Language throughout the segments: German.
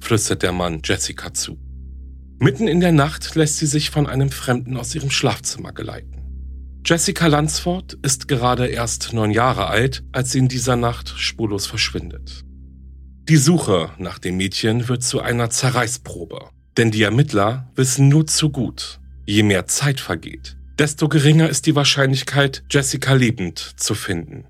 flüstert der Mann Jessica zu. Mitten in der Nacht lässt sie sich von einem Fremden aus ihrem Schlafzimmer geleiten. Jessica Lansford ist gerade erst neun Jahre alt, als sie in dieser Nacht spurlos verschwindet. Die Suche nach dem Mädchen wird zu einer Zerreißprobe, denn die Ermittler wissen nur zu gut, je mehr Zeit vergeht, desto geringer ist die Wahrscheinlichkeit, Jessica lebend zu finden.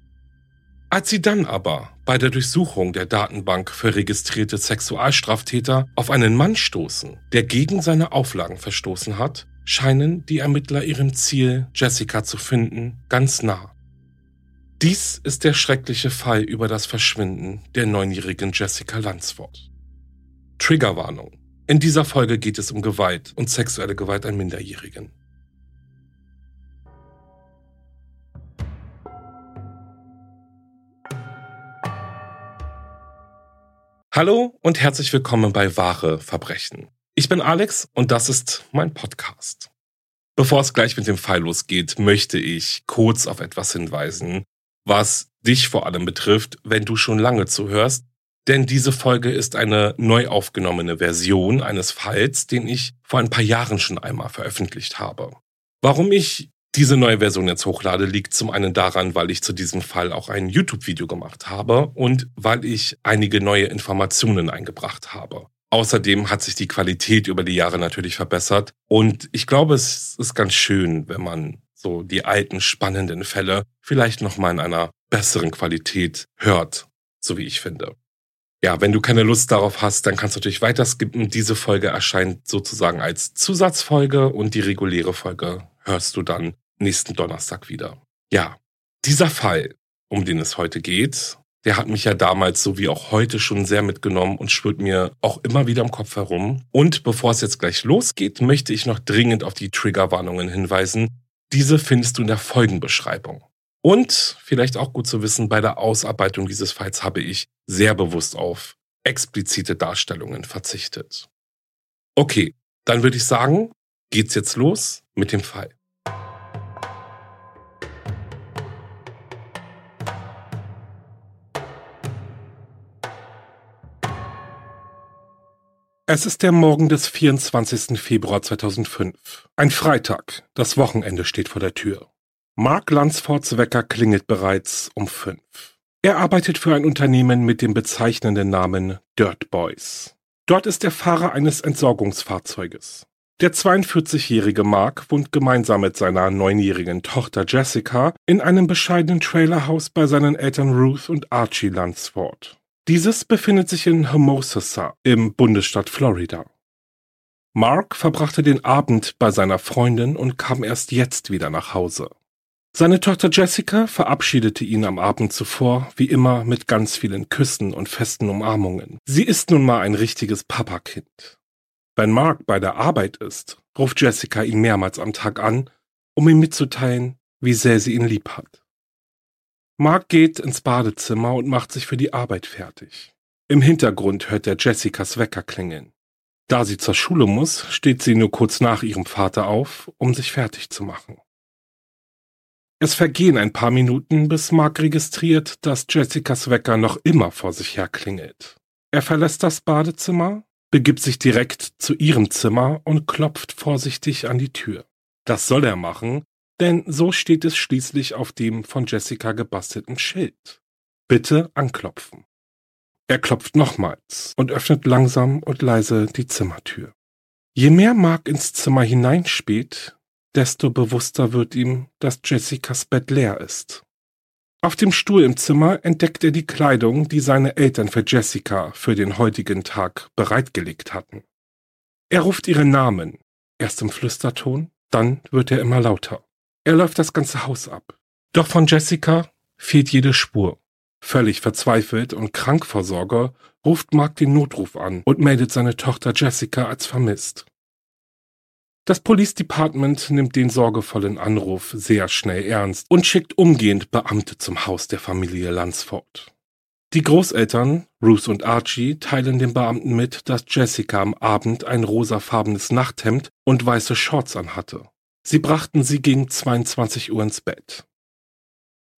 Als sie dann aber bei der Durchsuchung der Datenbank für registrierte Sexualstraftäter auf einen Mann stoßen, der gegen seine Auflagen verstoßen hat, scheinen die Ermittler ihrem Ziel, Jessica zu finden, ganz nah. Dies ist der schreckliche Fall über das Verschwinden der neunjährigen Jessica Lansford. Triggerwarnung. In dieser Folge geht es um Gewalt und sexuelle Gewalt an Minderjährigen. Hallo und herzlich willkommen bei Wahre Verbrechen. Ich bin Alex und das ist mein Podcast. Bevor es gleich mit dem Fall losgeht, möchte ich kurz auf etwas hinweisen, was dich vor allem betrifft, wenn du schon lange zuhörst, denn diese Folge ist eine neu aufgenommene Version eines Falls, den ich vor ein paar Jahren schon einmal veröffentlicht habe. Warum ich diese neue Version jetzt hochlade, liegt zum einen daran, weil ich zu diesem Fall auch ein YouTube-Video gemacht habe und weil ich einige neue Informationen eingebracht habe. Außerdem hat sich die Qualität über die Jahre natürlich verbessert und ich glaube, es ist ganz schön, wenn man so die alten spannenden Fälle vielleicht noch mal in einer besseren Qualität hört, so wie ich finde. Ja, wenn du keine Lust darauf hast, dann kannst du natürlich weiter skippen. Diese Folge erscheint sozusagen als Zusatzfolge und die reguläre Folge hörst du dann nächsten Donnerstag wieder. Ja, dieser Fall, um den es heute geht, der hat mich ja damals so wie auch heute schon sehr mitgenommen und schwirrt mir auch immer wieder im Kopf herum. Und bevor es jetzt gleich losgeht, möchte ich noch dringend auf die Triggerwarnungen hinweisen. Diese findest du in der Folgenbeschreibung. Und vielleicht auch gut zu wissen, bei der Ausarbeitung dieses Falls habe ich sehr bewusst auf explizite Darstellungen verzichtet. Okay, dann würde ich sagen, geht's jetzt los mit dem Fall. Es ist der Morgen des 24. Februar 2005. Ein Freitag. Das Wochenende steht vor der Tür. Mark Lansfords Wecker klingelt bereits um fünf. Er arbeitet für ein Unternehmen mit dem bezeichnenden Namen Dirt Boys. Dort ist er Fahrer eines Entsorgungsfahrzeuges. Der 42-jährige Mark wohnt gemeinsam mit seiner neunjährigen Tochter Jessica in einem bescheidenen Trailerhaus bei seinen Eltern Ruth und Archie Lansford. Dieses befindet sich in Hermosa im Bundesstaat Florida. Mark verbrachte den Abend bei seiner Freundin und kam erst jetzt wieder nach Hause. Seine Tochter Jessica verabschiedete ihn am Abend zuvor, wie immer, mit ganz vielen Küssen und festen Umarmungen. Sie ist nun mal ein richtiges Papakind. Wenn Mark bei der Arbeit ist, ruft Jessica ihn mehrmals am Tag an, um ihm mitzuteilen, wie sehr sie ihn lieb hat. Mark geht ins Badezimmer und macht sich für die Arbeit fertig. Im Hintergrund hört er Jessicas Wecker klingeln. Da sie zur Schule muss, steht sie nur kurz nach ihrem Vater auf, um sich fertig zu machen. Es vergehen ein paar Minuten, bis Mark registriert, dass Jessicas Wecker noch immer vor sich her klingelt. Er verlässt das Badezimmer, begibt sich direkt zu ihrem Zimmer und klopft vorsichtig an die Tür. Das soll er machen, denn so steht es schließlich auf dem von Jessica gebastelten Schild. Bitte anklopfen. Er klopft nochmals und öffnet langsam und leise die Zimmertür. Je mehr Mark ins Zimmer hineinspäht, desto bewusster wird ihm, dass Jessicas Bett leer ist. Auf dem Stuhl im Zimmer entdeckt er die Kleidung, die seine Eltern für Jessica für den heutigen Tag bereitgelegt hatten. Er ruft ihren Namen, erst im Flüsterton, dann wird er immer lauter. Er läuft das ganze Haus ab. Doch von Jessica fehlt jede Spur. Völlig verzweifelt und krank vor Sorge ruft Mark den Notruf an und meldet seine Tochter Jessica als vermisst. Das Police Department nimmt den sorgevollen Anruf sehr schnell ernst und schickt umgehend Beamte zum Haus der Familie Lansford. Die Großeltern, Ruth und Archie, teilen den Beamten mit, dass Jessica am Abend ein rosafarbenes Nachthemd und weiße Shorts anhatte. Sie brachten sie gegen 22 Uhr ins Bett.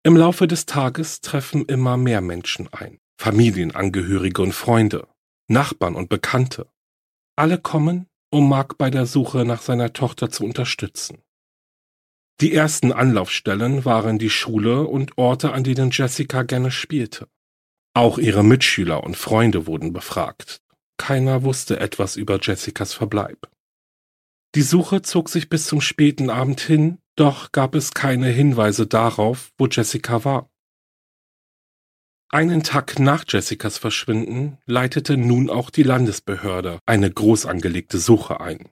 Im Laufe des Tages treffen immer mehr Menschen ein. Familienangehörige und Freunde, Nachbarn und Bekannte. Alle kommen, um Mark bei der Suche nach seiner Tochter zu unterstützen. Die ersten Anlaufstellen waren die Schule und Orte, an denen Jessica gerne spielte. Auch ihre Mitschüler und Freunde wurden befragt. Keiner wusste etwas über Jessicas Verbleib. Die Suche zog sich bis zum späten Abend hin, doch gab es keine Hinweise darauf, wo Jessica war. Einen Tag nach Jessicas Verschwinden leitete nun auch die Landesbehörde eine groß angelegte Suche ein.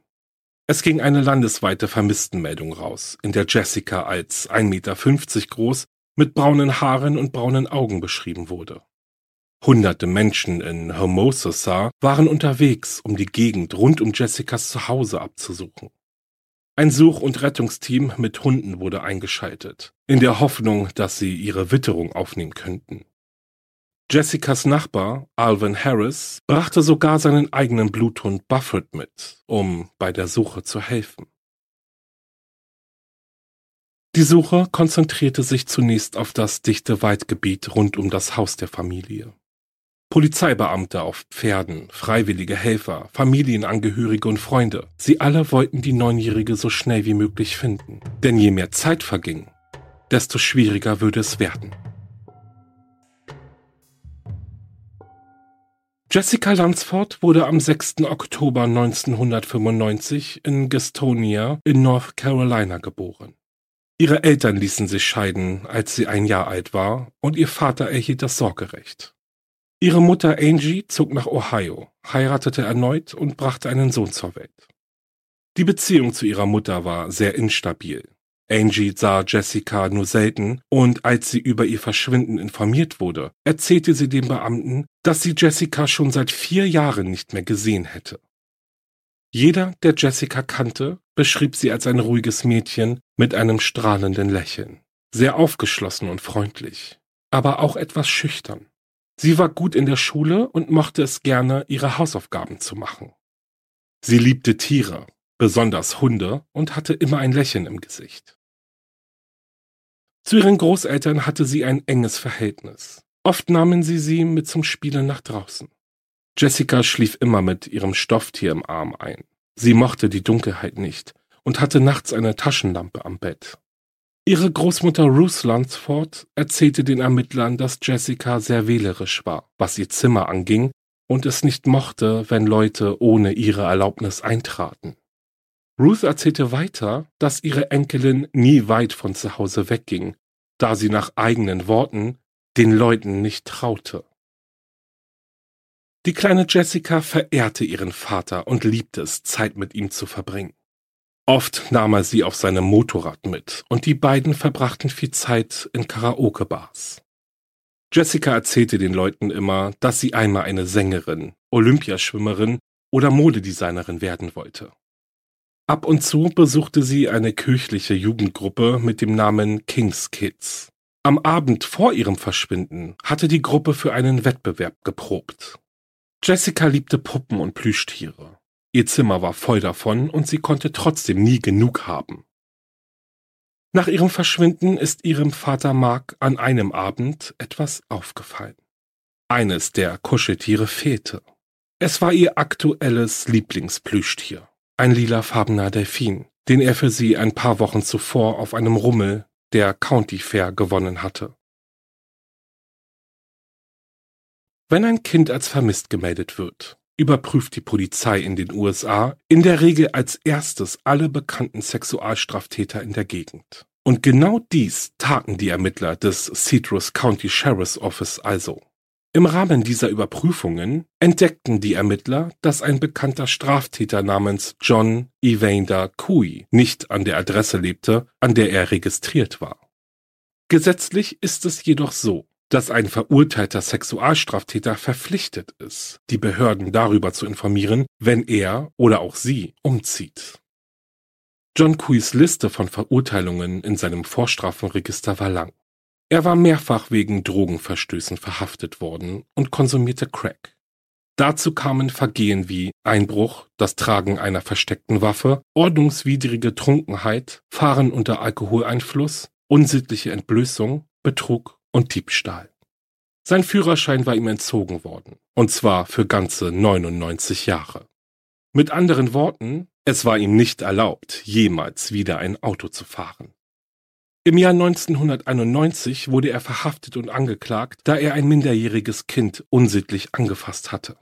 Es ging eine landesweite Vermisstenmeldung raus, in der Jessica als 1,50 Meter groß mit braunen Haaren und braunen Augen beschrieben wurde. Hunderte Menschen in Hermosa waren unterwegs, um die Gegend rund um Jessicas Zuhause abzusuchen. Ein Such- und Rettungsteam mit Hunden wurde eingeschaltet, in der Hoffnung, dass sie ihre Witterung aufnehmen könnten. Jessicas Nachbar, Alvin Harris, brachte sogar seinen eigenen Bluthund Buffett mit, um bei der Suche zu helfen. Die Suche konzentrierte sich zunächst auf das dichte Waldgebiet rund um das Haus der Familie. Polizeibeamte auf Pferden, freiwillige Helfer, Familienangehörige und Freunde, sie alle wollten die Neunjährige so schnell wie möglich finden. Denn je mehr Zeit verging, desto schwieriger würde es werden. Jessica Lansford wurde am 6. Oktober 1995 in Gastonia in North Carolina geboren. Ihre Eltern ließen sich scheiden, als sie ein Jahr alt war, und ihr Vater erhielt das Sorgerecht. Ihre Mutter Angie zog nach Ohio, heiratete erneut und brachte einen Sohn zur Welt. Die Beziehung zu ihrer Mutter war sehr instabil. Angie sah Jessica nur selten und als sie über ihr Verschwinden informiert wurde, erzählte sie dem Beamten, dass sie Jessica schon seit vier Jahren nicht mehr gesehen hätte. Jeder, der Jessica kannte, beschrieb sie als ein ruhiges Mädchen mit einem strahlenden Lächeln, sehr aufgeschlossen und freundlich, aber auch etwas schüchtern. Sie war gut in der Schule und mochte es gerne, ihre Hausaufgaben zu machen. Sie liebte Tiere, besonders Hunde, und hatte immer ein Lächeln im Gesicht. Zu ihren Großeltern hatte sie ein enges Verhältnis. Oft nahmen sie sie mit zum Spielen nach draußen. Jessica schlief immer mit ihrem Stofftier im Arm ein. Sie mochte die Dunkelheit nicht und hatte nachts eine Taschenlampe am Bett. Ihre Großmutter Ruth Lunsford erzählte den Ermittlern, dass Jessica sehr wählerisch war, was ihr Zimmer anging, und es nicht mochte, wenn Leute ohne ihre Erlaubnis eintraten. Ruth erzählte weiter, dass ihre Enkelin nie weit von zu Hause wegging, da sie nach eigenen Worten den Leuten nicht traute. Die kleine Jessica verehrte ihren Vater und liebte es, Zeit mit ihm zu verbringen. Oft nahm er sie auf seinem Motorrad mit und die beiden verbrachten viel Zeit in Karaoke-Bars. Jessica erzählte den Leuten immer, dass sie einmal eine Sängerin, Olympiaschwimmerin oder Modedesignerin werden wollte. Ab und zu besuchte sie eine kirchliche Jugendgruppe mit dem Namen King's Kids. Am Abend vor ihrem Verschwinden hatte die Gruppe für einen Wettbewerb geprobt. Jessica liebte Puppen und Plüschtiere. Ihr Zimmer war voll davon und sie konnte trotzdem nie genug haben. Nach ihrem Verschwinden ist ihrem Vater Mark an einem Abend etwas aufgefallen. Eines der Kuscheltiere fehlte. Es war ihr aktuelles Lieblingsplüschtier, ein lilafarbener Delfin, den er für sie ein paar Wochen zuvor auf einem Rummel der County Fair gewonnen hatte. Wenn ein Kind als vermisst gemeldet wird, überprüft die Polizei in den USA in der Regel als erstes alle bekannten Sexualstraftäter in der Gegend. Und genau dies taten die Ermittler des Citrus County Sheriff's Office also. Im Rahmen dieser Überprüfungen entdeckten die Ermittler, dass ein bekannter Straftäter namens John Evander Cui nicht an der Adresse lebte, an der er registriert war. Gesetzlich ist es jedoch so, dass ein verurteilter Sexualstraftäter verpflichtet ist, die Behörden darüber zu informieren, wenn er oder auch sie umzieht. John Cuys Liste von Verurteilungen in seinem Vorstrafenregister war lang. Er war mehrfach wegen Drogenverstößen verhaftet worden und konsumierte Crack. Dazu kamen Vergehen wie Einbruch, das Tragen einer versteckten Waffe, ordnungswidrige Trunkenheit, Fahren unter Alkoholeinfluss, unsittliche Entblößung, Betrug und Diebstahl. Sein Führerschein war ihm entzogen worden, und zwar für ganze 99 Jahre. Mit anderen Worten, es war ihm nicht erlaubt, jemals wieder ein Auto zu fahren. Im Jahr 1991 wurde er verhaftet und angeklagt, da er ein minderjähriges Kind unsittlich angefasst hatte.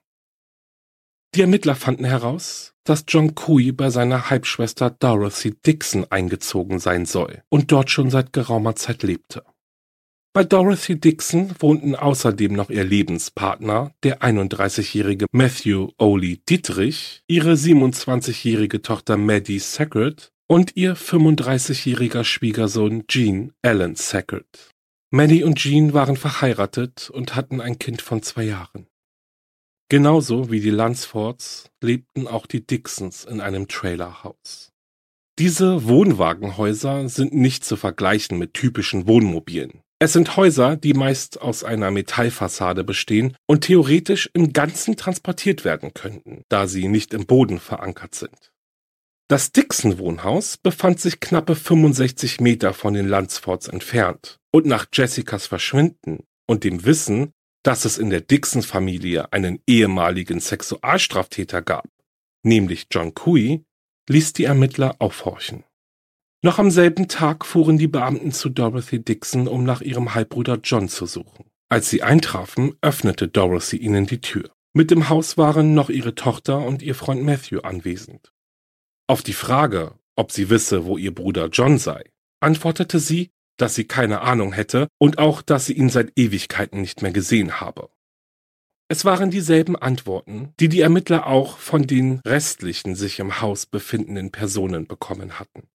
Die Ermittler fanden heraus, dass John Cooey bei seiner Halbschwester Dorothy Dixon eingezogen sein soll und dort schon seit geraumer Zeit lebte. Bei Dorothy Dixon wohnten außerdem noch ihr Lebenspartner, der 31-jährige Matthew Oli Dietrich, ihre 27-jährige Tochter Maddie Sackert und ihr 35-jähriger Schwiegersohn Gene Allen Sackert. Maddie und Gene waren verheiratet und hatten ein Kind von zwei Jahren. Genauso wie die Lunsfords lebten auch die Dixons in einem Trailerhaus. Diese Wohnwagenhäuser sind nicht zu vergleichen mit typischen Wohnmobilen. Es sind Häuser, die meist aus einer Metallfassade bestehen und theoretisch im Ganzen transportiert werden könnten, da sie nicht im Boden verankert sind. Das Dixon-Wohnhaus befand sich knappe 65 Meter von den Lunsfords entfernt und nach Jessicas Verschwinden und dem Wissen, dass es in der Dixon-Familie einen ehemaligen Sexualstraftäter gab, nämlich John Cooey, ließ die Ermittler aufhorchen. Noch am selben Tag fuhren die Beamten zu Dorothy Dixon, um nach ihrem Halbbruder John zu suchen. Als sie eintrafen, öffnete Dorothy ihnen die Tür. Mit dem Haus waren noch ihre Tochter und ihr Freund Matthew anwesend. Auf die Frage, ob sie wisse, wo ihr Bruder John sei, antwortete sie, dass sie keine Ahnung hätte und auch, dass sie ihn seit Ewigkeiten nicht mehr gesehen habe. Es waren dieselben Antworten, die die Ermittler auch von den restlichen sich im Haus befindenden Personen bekommen hatten.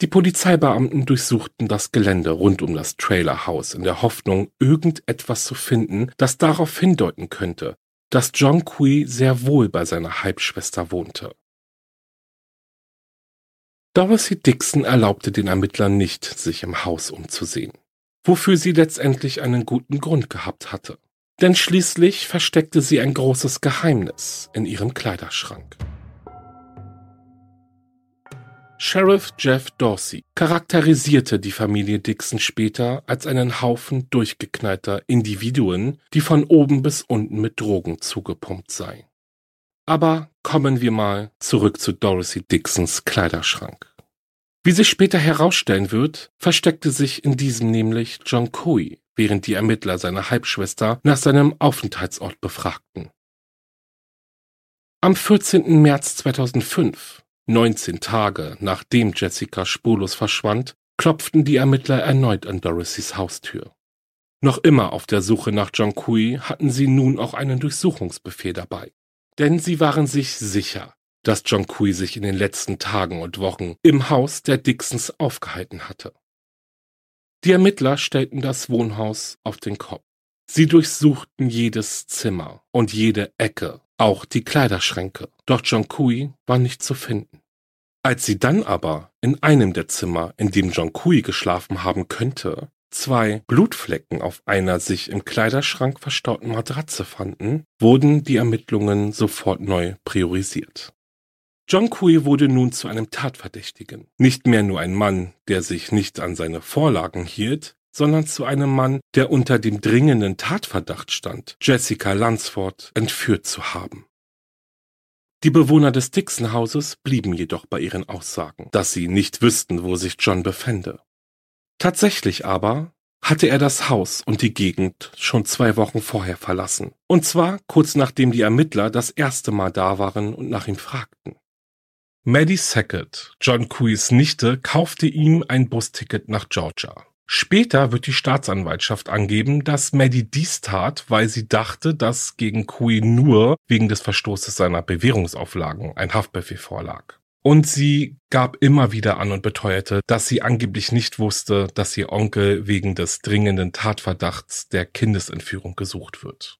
Die Polizeibeamten durchsuchten das Gelände rund um das Trailerhaus in der Hoffnung, irgendetwas zu finden, das darauf hindeuten könnte, dass John Quee sehr wohl bei seiner Halbschwester wohnte. Dorothy Dixon erlaubte den Ermittlern nicht, sich im Haus umzusehen, wofür sie letztendlich einen guten Grund gehabt hatte. Denn schließlich versteckte sie ein großes Geheimnis in ihrem Kleiderschrank. Sheriff Jeff Dorsey charakterisierte die Familie Dixon später als einen Haufen durchgeknallter Individuen, die von oben bis unten mit Drogen zugepumpt seien. Aber kommen wir mal zurück zu Dorothy Dixons Kleiderschrank. Wie sich später herausstellen wird, versteckte sich in diesem nämlich John Coy, während die Ermittler seine Halbschwester nach seinem Aufenthaltsort befragten. Am 14. März 2005 19 Tage nachdem Jessica spurlos verschwand, klopften die Ermittler erneut an Dorothys Haustür. Noch immer auf der Suche nach John Kui hatten sie nun auch einen Durchsuchungsbefehl dabei. Denn sie waren sich sicher, dass John Kui sich in den letzten Tagen und Wochen im Haus der Dixons aufgehalten hatte. Die Ermittler stellten das Wohnhaus auf den Kopf. Sie durchsuchten jedes Zimmer und jede Ecke, auch die Kleiderschränke, doch John Kui war nicht zu finden. Als sie dann aber in einem der Zimmer, in dem John Kui geschlafen haben könnte, zwei Blutflecken auf einer sich im Kleiderschrank verstauten Matratze fanden, wurden die Ermittlungen sofort neu priorisiert. John Kui wurde nun zu einem Tatverdächtigen. Nicht mehr nur ein Mann, der sich nicht an seine Vorlagen hielt, sondern zu einem Mann, der unter dem dringenden Tatverdacht stand, Jessica Lunsford entführt zu haben. Die Bewohner des Dixon-Hauses blieben jedoch bei ihren Aussagen, dass sie nicht wüssten, wo sich John befände. Tatsächlich aber hatte er das Haus und die Gegend schon zwei Wochen vorher verlassen. Und zwar kurz nachdem die Ermittler das erste Mal da waren und nach ihm fragten. Maddie Sackett, John Kuis Nichte, kaufte ihm ein Busticket nach Georgia. Später wird die Staatsanwaltschaft angeben, dass Maddie dies tat, weil sie dachte, dass gegen Kui nur wegen des Verstoßes seiner Bewährungsauflagen ein Haftbefehl vorlag. Und sie gab immer wieder an und beteuerte, dass sie angeblich nicht wusste, dass ihr Onkel wegen des dringenden Tatverdachts der Kindesentführung gesucht wird.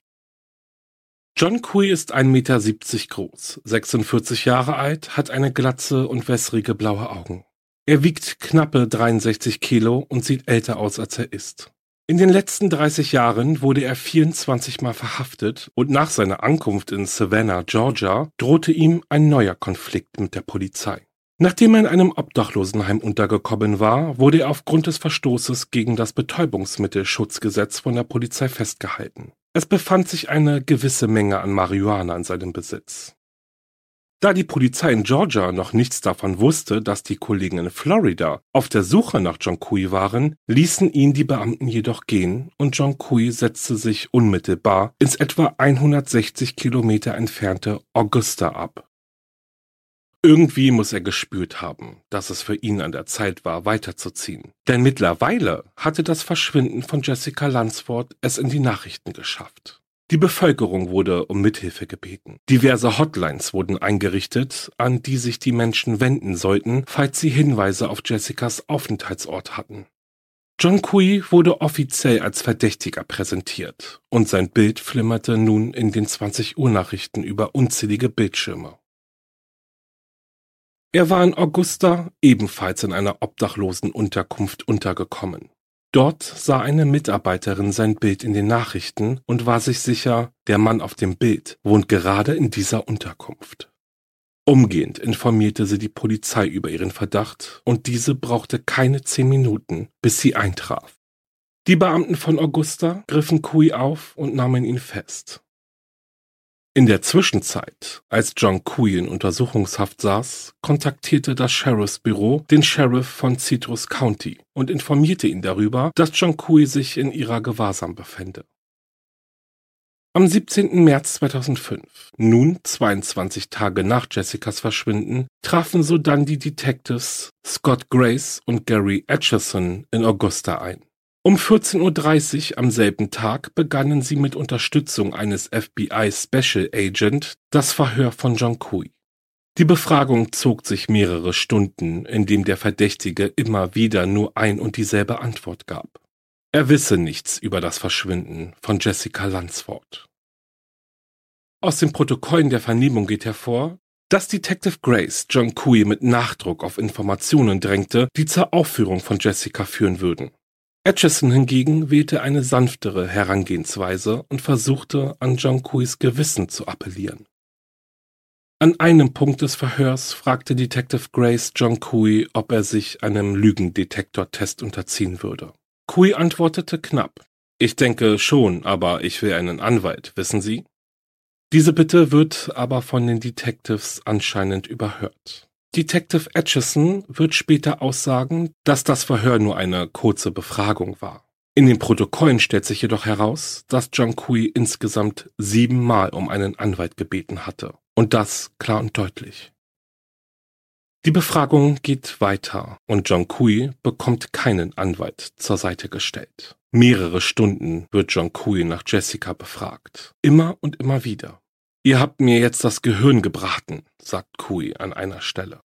John Kui ist 1,70 Meter groß, 46 Jahre alt, hat eine glatze und wässrige blaue Augen. Er wiegt knappe 63 Kilo und sieht älter aus, als er ist. In den letzten 30 Jahren wurde er 24 Mal verhaftet und nach seiner Ankunft in Savannah, Georgia, drohte ihm ein neuer Konflikt mit der Polizei. Nachdem er in einem Obdachlosenheim untergekommen war, wurde er aufgrund des Verstoßes gegen das Betäubungsmittelschutzgesetz von der Polizei festgehalten. Es befand sich eine gewisse Menge an Marihuana in seinem Besitz. Da die Polizei in Georgia noch nichts davon wusste, dass die Kollegen in Florida auf der Suche nach John Kui waren, ließen ihn die Beamten jedoch gehen und John Kui setzte sich unmittelbar ins etwa 160 Kilometer entfernte Augusta ab. Irgendwie muss er gespürt haben, dass es für ihn an der Zeit war, weiterzuziehen. Denn mittlerweile hatte das Verschwinden von Jessica Lunsford es in die Nachrichten geschafft. Die Bevölkerung wurde um Mithilfe gebeten. Diverse Hotlines wurden eingerichtet, an die sich die Menschen wenden sollten, falls sie Hinweise auf Jessicas Aufenthaltsort hatten. John Kui wurde offiziell als Verdächtiger präsentiert und sein Bild flimmerte nun in den 20 Uhr Nachrichten über unzählige Bildschirme. Er war in Augusta ebenfalls in einer obdachlosen Unterkunft untergekommen. Dort sah eine Mitarbeiterin sein Bild in den Nachrichten und war sich sicher, der Mann auf dem Bild wohnt gerade in dieser Unterkunft. Umgehend informierte sie die Polizei über ihren Verdacht und diese brauchte keine zehn Minuten, bis sie eintraf. Die Beamten von Augusta griffen Kui auf und nahmen ihn fest. In der Zwischenzeit, als John Kui in Untersuchungshaft saß, kontaktierte das Sheriffsbüro den Sheriff von Citrus County und informierte ihn darüber, dass John Kui sich in ihrer Gewahrsam befände. Am 17. März 2005, nun 22 Tage nach Jessicas Verschwinden, trafen sodann die Detectives Scott Grace und Gary Atchison in Augusta ein. Um 14.30 Uhr am selben Tag begannen sie mit Unterstützung eines FBI Special Agent das Verhör von John Kui. Die Befragung zog sich mehrere Stunden, in dem der Verdächtige immer wieder nur ein und dieselbe Antwort gab. Er wisse nichts über das Verschwinden von Jessica Lunsford. Aus den Protokollen der Vernehmung geht hervor, dass Detective Grace John Kui mit Nachdruck auf Informationen drängte, die zur Aufführung von Jessica führen würden. Atchison hingegen wählte eine sanftere Herangehensweise und versuchte, an John Kuis Gewissen zu appellieren. An einem Punkt des Verhörs fragte Detective Grace John Kui, ob er sich einem Lügendetektortest unterziehen würde. Kui antwortete knapp. Ich denke schon, aber ich will einen Anwalt, wissen Sie? Diese Bitte wird aber von den Detectives anscheinend überhört. Detective Atchison wird später aussagen, dass das Verhör nur eine kurze Befragung war. In den Protokollen stellt sich jedoch heraus, dass John Kui insgesamt siebenmal um einen Anwalt gebeten hatte. Und das klar und deutlich. Die Befragung geht weiter und John Kui bekommt keinen Anwalt zur Seite gestellt. Mehrere Stunden wird John Kui nach Jessica befragt. Immer und immer wieder. Ihr habt mir jetzt das Gehirn gebraten, sagt Kui an einer Stelle.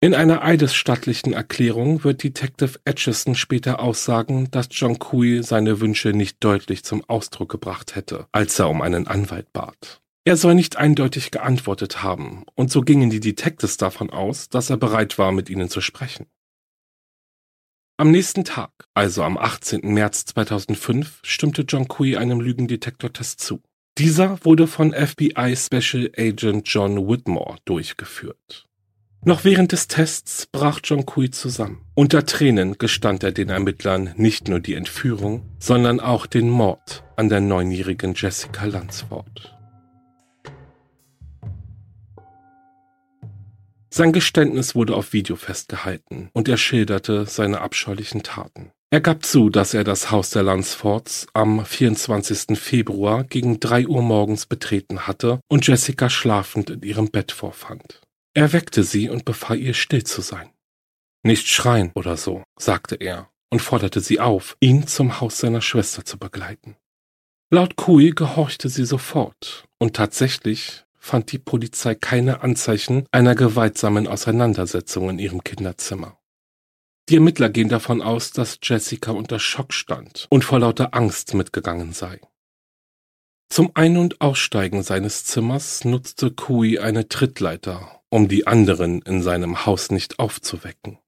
In einer eidesstattlichen Erklärung wird Detective Atchison später aussagen, dass John Kui seine Wünsche nicht deutlich zum Ausdruck gebracht hätte, als er um einen Anwalt bat. Er soll nicht eindeutig geantwortet haben, und so gingen die Detectives davon aus, dass er bereit war, mit ihnen zu sprechen. Am nächsten Tag, also am 18. März 2005, stimmte John Kui einem Lügendetektortest zu. Dieser wurde von FBI Special Agent John Whitmore durchgeführt. Noch während des Tests brach John Kui zusammen. Unter Tränen gestand er den Ermittlern nicht nur die Entführung, sondern auch den Mord an der neunjährigen Jessica Lansford. Sein Geständnis wurde auf Video festgehalten und er schilderte seine abscheulichen Taten. Er gab zu, dass er das Haus der Lansfords am 24. Februar gegen drei Uhr morgens betreten hatte und Jessica schlafend in ihrem Bett vorfand. Er weckte sie und befahl ihr still zu sein. Nicht schreien oder so, sagte er und forderte sie auf, ihn zum Haus seiner Schwester zu begleiten. Laut Kui gehorchte sie sofort und tatsächlich fand die Polizei keine Anzeichen einer gewaltsamen Auseinandersetzung in ihrem Kinderzimmer. Die Ermittler gehen davon aus, dass Jessica unter Schock stand und vor lauter Angst mitgegangen sei. Zum Ein- und Aussteigen seines Zimmers nutzte Kui eine Trittleiter, um die anderen in seinem Haus nicht aufzuwecken.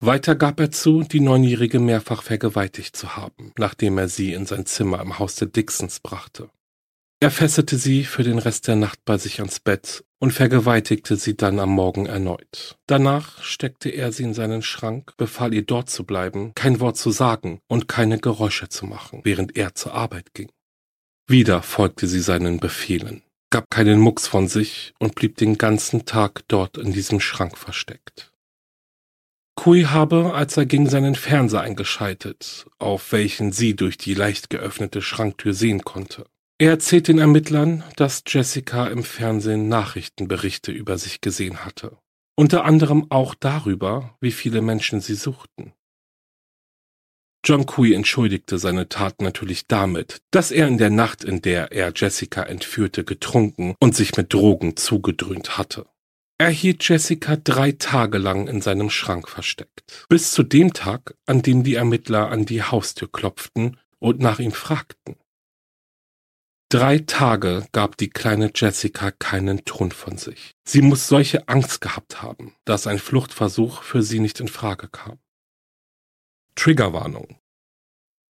Weiter gab er zu, die Neunjährige mehrfach vergewaltigt zu haben, nachdem er sie in sein Zimmer im Haus der Dixons brachte. Er fesselte sie für den Rest der Nacht bei sich ans Bett und vergewaltigte sie dann am Morgen erneut. Danach steckte er sie in seinen Schrank, befahl ihr dort zu bleiben, kein Wort zu sagen und keine Geräusche zu machen, während er zur Arbeit ging. Wieder folgte sie seinen Befehlen, gab keinen Mucks von sich und blieb den ganzen Tag dort in diesem Schrank versteckt. Kui habe, als er ging, seinen Fernseher eingeschaltet, auf welchen sie durch die leicht geöffnete Schranktür sehen konnte. Er erzählt den Ermittlern, dass Jessica im Fernsehen Nachrichtenberichte über sich gesehen hatte. Unter anderem auch darüber, wie viele Menschen sie suchten. John Kui entschuldigte seine Tat natürlich damit, dass er in der Nacht, in der er Jessica entführte, getrunken und sich mit Drogen zugedröhnt hatte. Er hielt Jessica drei Tage lang in seinem Schrank versteckt, bis zu dem Tag, an dem die Ermittler an die Haustür klopften und nach ihm fragten. Drei Tage gab die kleine Jessica keinen Ton von sich. Sie muss solche Angst gehabt haben, dass ein Fluchtversuch für sie nicht in Frage kam. Triggerwarnung.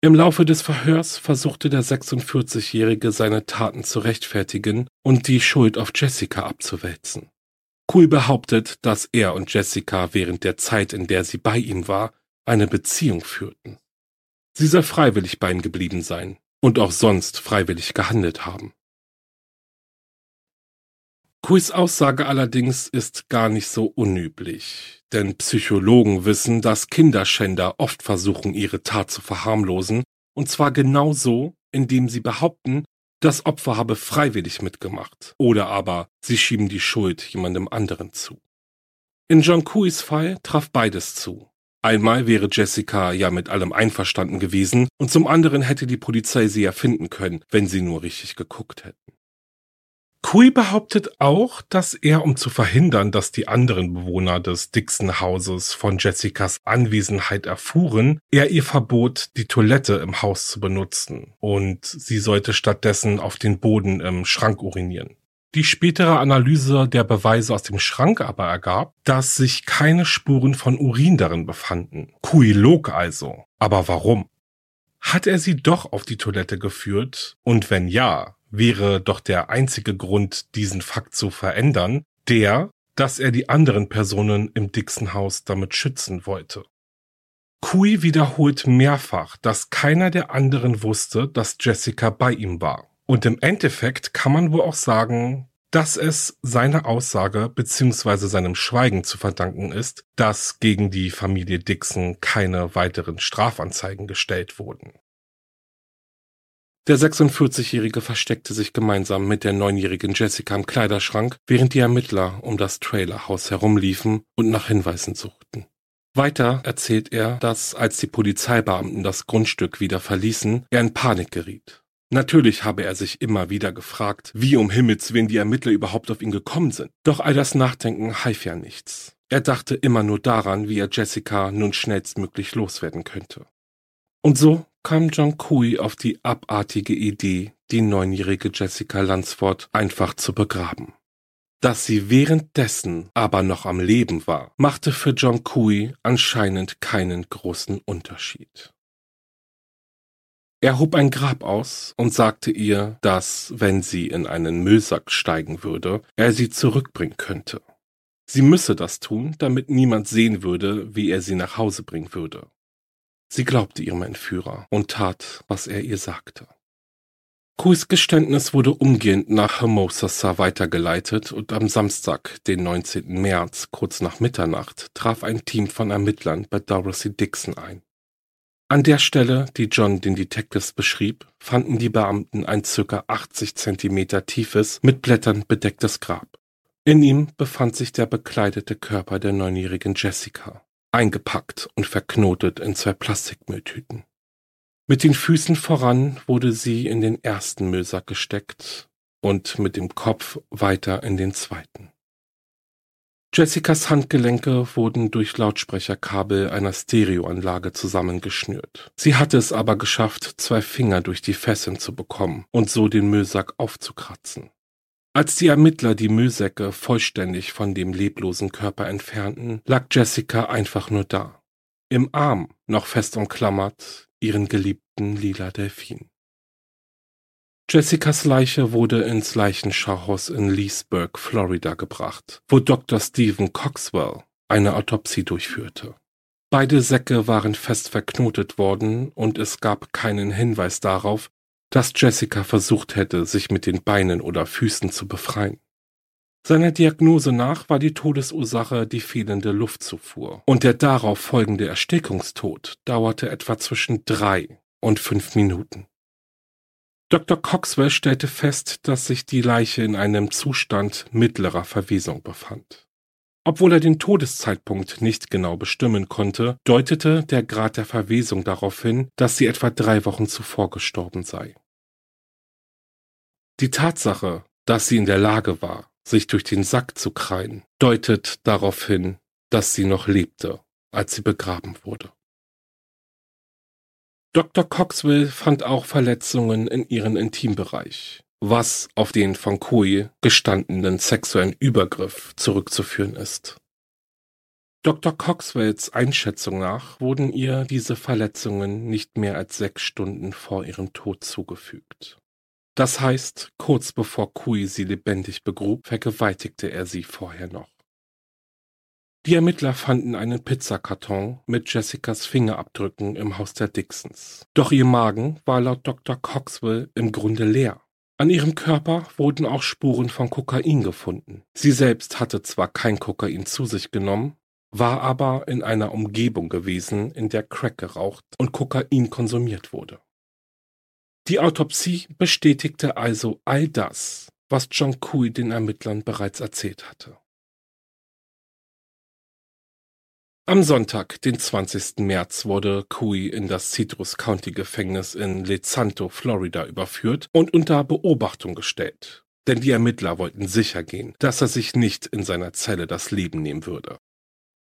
Im Laufe des Verhörs versuchte der 46-Jährige seine Taten zu rechtfertigen und die Schuld auf Jessica abzuwälzen. Cool behauptet, dass er und Jessica während der Zeit, in der sie bei ihm war, eine Beziehung führten. Sie soll freiwillig bei ihm geblieben sein, und auch sonst freiwillig gehandelt haben. Kuis Aussage allerdings ist gar nicht so unüblich, denn Psychologen wissen, dass Kinderschänder oft versuchen, ihre Tat zu verharmlosen, und zwar genau so, indem sie behaupten, das Opfer habe freiwillig mitgemacht, oder aber sie schieben die Schuld jemandem anderen zu. In John Kuis Fall traf beides zu. Einmal wäre Jessica ja mit allem einverstanden gewesen und zum anderen hätte die Polizei sie ja finden können, wenn sie nur richtig geguckt hätten. Kui behauptet auch, dass er, um zu verhindern, dass die anderen Bewohner des Dixon-Hauses von Jessicas Anwesenheit erfuhren, er ihr verbot, die Toilette im Haus zu benutzen und sie sollte stattdessen auf den Boden im Schrank urinieren. Die spätere Analyse der Beweise aus dem Schrank aber ergab, dass sich keine Spuren von Urin darin befanden. Kui log also. Aber warum? Hat er sie doch auf die Toilette geführt? Und wenn ja, wäre doch der einzige Grund, diesen Fakt zu verändern, der, dass er die anderen Personen im Dixon-Haus damit schützen wollte. Kui wiederholt mehrfach, dass keiner der anderen wusste, dass Jessica bei ihm war. Und im Endeffekt kann man wohl auch sagen, dass es seiner Aussage beziehungsweise seinem Schweigen zu verdanken ist, dass gegen die Familie Dixon keine weiteren Strafanzeigen gestellt wurden. Der 46-Jährige versteckte sich gemeinsam mit der neunjährigen Jessica im Kleiderschrank, während die Ermittler um das Trailerhaus herumliefen und nach Hinweisen suchten. Weiter erzählt er, dass als die Polizeibeamten das Grundstück wieder verließen, er in Panik geriet. Natürlich habe er sich immer wieder gefragt, wie um Himmels Willen die Ermittler überhaupt auf ihn gekommen sind. Doch all das Nachdenken half ja nichts. Er dachte immer nur daran, wie er Jessica nun schnellstmöglich loswerden könnte. Und so kam John Kui auf die abartige Idee, die neunjährige Jessica Lansford einfach zu begraben. Dass sie währenddessen aber noch am Leben war, machte für John Kui anscheinend keinen großen Unterschied. Er hob ein Grab aus und sagte ihr, dass, wenn sie in einen Müllsack steigen würde, er sie zurückbringen könnte. Sie müsse das tun, damit niemand sehen würde, wie er sie nach Hause bringen würde. Sie glaubte ihrem Entführer und tat, was er ihr sagte. Kuis Geständnis wurde umgehend nach Hermosa weitergeleitet und am Samstag, den 19. März, kurz nach Mitternacht, traf ein Team von Ermittlern bei Dorothy Dixon ein. An der Stelle, die John den Detectives beschrieb, fanden die Beamten ein circa 80 Zentimeter tiefes, mit Blättern bedecktes Grab. In ihm befand sich der bekleidete Körper der neunjährigen Jessica, eingepackt und verknotet in zwei Plastikmülltüten. Mit den Füßen voran wurde sie in den ersten Müllsack gesteckt und mit dem Kopf weiter in den zweiten. Jessicas Handgelenke wurden durch Lautsprecherkabel einer Stereoanlage zusammengeschnürt. Sie hatte es aber geschafft, zwei Finger durch die Fesseln zu bekommen und so den Müllsack aufzukratzen. Als die Ermittler die Müllsäcke vollständig von dem leblosen Körper entfernten, lag Jessica einfach nur da. Im Arm, noch fest umklammert, ihren geliebten lila Delfin. Jessicas Leiche wurde ins Leichenschauhaus in Leesburg, Florida gebracht, wo Dr. Stephen Coxwell eine Autopsie durchführte. Beide Säcke waren fest verknotet worden und es gab keinen Hinweis darauf, dass Jessica versucht hätte, sich mit den Beinen oder Füßen zu befreien. Seiner Diagnose nach war die Todesursache die fehlende Luftzufuhr und der darauf folgende Erstickungstod dauerte etwa zwischen drei und fünf Minuten. Dr. Coxwell stellte fest, dass sich die Leiche in einem Zustand mittlerer Verwesung befand. Obwohl er den Todeszeitpunkt nicht genau bestimmen konnte, deutete der Grad der Verwesung darauf hin, dass sie etwa drei Wochen zuvor gestorben sei. Die Tatsache, dass sie in der Lage war, sich durch den Sack zu kreien, deutet darauf hin, dass sie noch lebte, als sie begraben wurde. Dr. Coxwell fand auch Verletzungen in ihren Intimbereich, was auf den von Kui gestandenen sexuellen Übergriff zurückzuführen ist. Dr. Coxwells Einschätzung nach wurden ihr diese Verletzungen nicht mehr als sechs Stunden vor ihrem Tod zugefügt. Das heißt, kurz bevor Kui sie lebendig begrub, vergewaltigte er sie vorher noch. Die Ermittler fanden einen Pizzakarton mit Jessicas Fingerabdrücken im Haus der Dixons. Doch ihr Magen war laut Dr. Coxwell im Grunde leer. An ihrem Körper wurden auch Spuren von Kokain gefunden. Sie selbst hatte zwar kein Kokain zu sich genommen, war aber in einer Umgebung gewesen, in der Crack geraucht und Kokain konsumiert wurde. Die Autopsie bestätigte also all das, was John Kui den Ermittlern bereits erzählt hatte. Am Sonntag, den 20. März, wurde Kui in das Citrus County Gefängnis in Lezanto, Florida überführt und unter Beobachtung gestellt. Denn die Ermittler wollten sicher gehen, dass er sich nicht in seiner Zelle das Leben nehmen würde.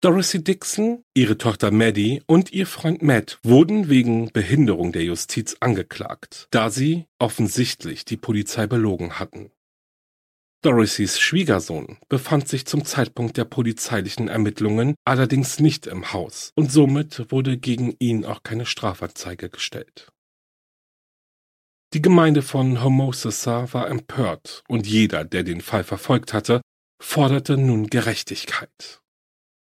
Dorothy Dixon, ihre Tochter Maddie und ihr Freund Matt wurden wegen Behinderung der Justiz angeklagt, da sie offensichtlich die Polizei belogen hatten. Dorothys Schwiegersohn befand sich zum Zeitpunkt der polizeilichen Ermittlungen allerdings nicht im Haus und somit wurde gegen ihn auch keine Strafanzeige gestellt. Die Gemeinde von Homosassa war empört und jeder, der den Fall verfolgt hatte, forderte nun Gerechtigkeit.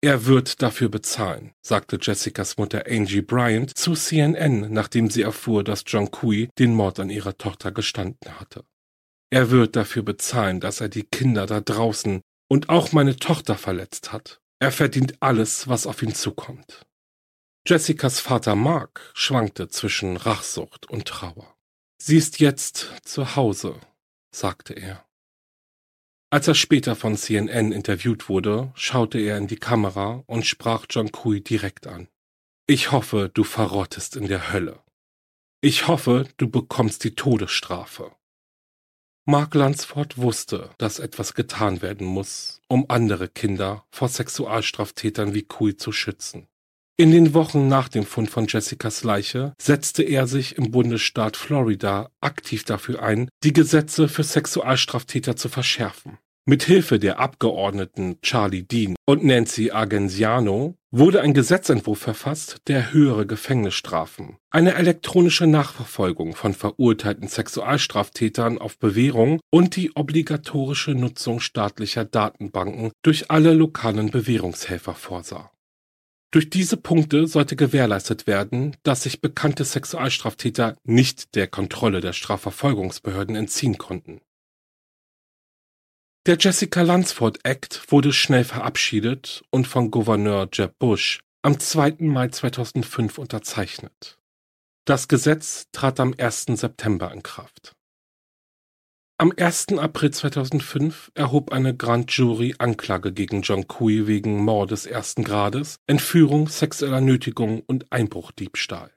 Er wird dafür bezahlen, sagte Jessicas Mutter Angie Bryant zu CNN, nachdem sie erfuhr, dass John Kui den Mord an ihrer Tochter gestanden hatte. Er wird dafür bezahlen, dass er die Kinder da draußen und auch meine Tochter verletzt hat. Er verdient alles, was auf ihn zukommt. Jessicas Vater Mark schwankte zwischen Rachsucht und Trauer. Sie ist jetzt zu Hause, sagte er. Als er später von CNN interviewt wurde, schaute er in die Kamera und sprach John Kui direkt an. Ich hoffe, du verrottest in der Hölle. Ich hoffe, du bekommst die Todesstrafe. Mark Lansford wusste, dass etwas getan werden muss, um andere Kinder vor Sexualstraftätern wie Kui zu schützen. In den Wochen nach dem Fund von Jessicas Leiche setzte er sich im Bundesstaat Florida aktiv dafür ein, die Gesetze für Sexualstraftäter zu verschärfen. Mithilfe der Abgeordneten Charlie Dean und Nancy Argenziano wurde ein Gesetzentwurf verfasst, der höhere Gefängnisstrafen, eine elektronische Nachverfolgung von verurteilten Sexualstraftätern auf Bewährung und die obligatorische Nutzung staatlicher Datenbanken durch alle lokalen Bewährungshelfer vorsah. Durch diese Punkte sollte gewährleistet werden, dass sich bekannte Sexualstraftäter nicht der Kontrolle der Strafverfolgungsbehörden entziehen konnten. Der Jessica Lunsford Act wurde schnell verabschiedet und von Gouverneur Jeb Bush am 2. Mai 2005 unterzeichnet. Das Gesetz trat am 1. September in Kraft. Am 1. April 2005 erhob eine Grand Jury Anklage gegen John Cui wegen Mordes ersten Grades, Entführung, sexueller Nötigung und Einbruchdiebstahl.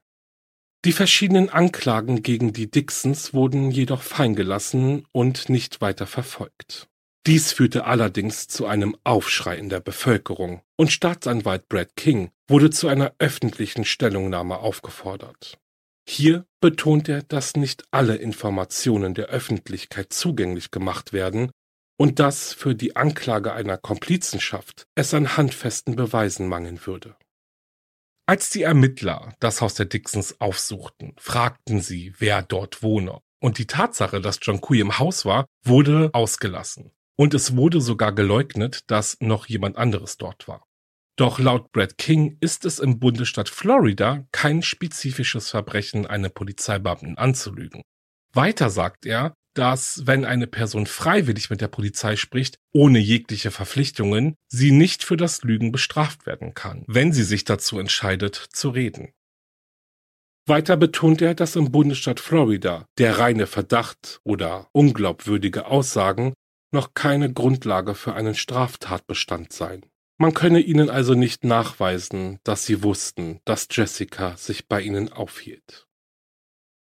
Die verschiedenen Anklagen gegen die Dixons wurden jedoch fallen gelassen und nicht weiter verfolgt. Dies führte allerdings zu einem Aufschrei in der Bevölkerung und Staatsanwalt Brad King wurde zu einer öffentlichen Stellungnahme aufgefordert. Hier betont er, dass nicht alle Informationen der Öffentlichkeit zugänglich gemacht werden und dass für die Anklage einer Komplizenschaft es an handfesten Beweisen mangeln würde. Als die Ermittler das Haus der Dixons aufsuchten, fragten sie, wer dort wohne. Und die Tatsache, dass John Kui im Haus war, wurde ausgelassen. Und es wurde sogar geleugnet, dass noch jemand anderes dort war. Doch laut Brad King ist es im Bundesstaat Florida kein spezifisches Verbrechen, eine Polizeibeamten anzulügen. Weiter sagt er, dass wenn eine Person freiwillig mit der Polizei spricht, ohne jegliche Verpflichtungen, sie nicht für das Lügen bestraft werden kann, wenn sie sich dazu entscheidet, zu reden. Weiter betont er, dass im Bundesstaat Florida der reine Verdacht oder unglaubwürdige Aussagen noch keine Grundlage für einen Straftatbestand sein. Man könne ihnen also nicht nachweisen, dass sie wussten, dass Jessica sich bei ihnen aufhielt.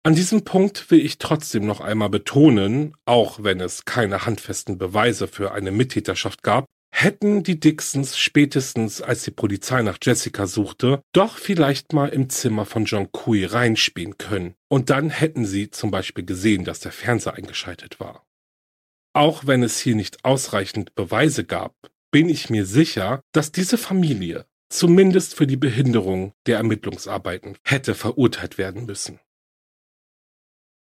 An diesem Punkt will ich trotzdem noch einmal betonen, auch wenn es keine handfesten Beweise für eine Mittäterschaft gab, hätten die Dixons spätestens als die Polizei nach Jessica suchte, doch vielleicht mal im Zimmer von John Cui reinspielen können. Und dann hätten sie zum Beispiel gesehen, dass der Fernseher eingeschaltet war. Auch wenn es hier nicht ausreichend Beweise gab, bin ich mir sicher, dass diese Familie zumindest für die Behinderung der Ermittlungsarbeiten hätte verurteilt werden müssen.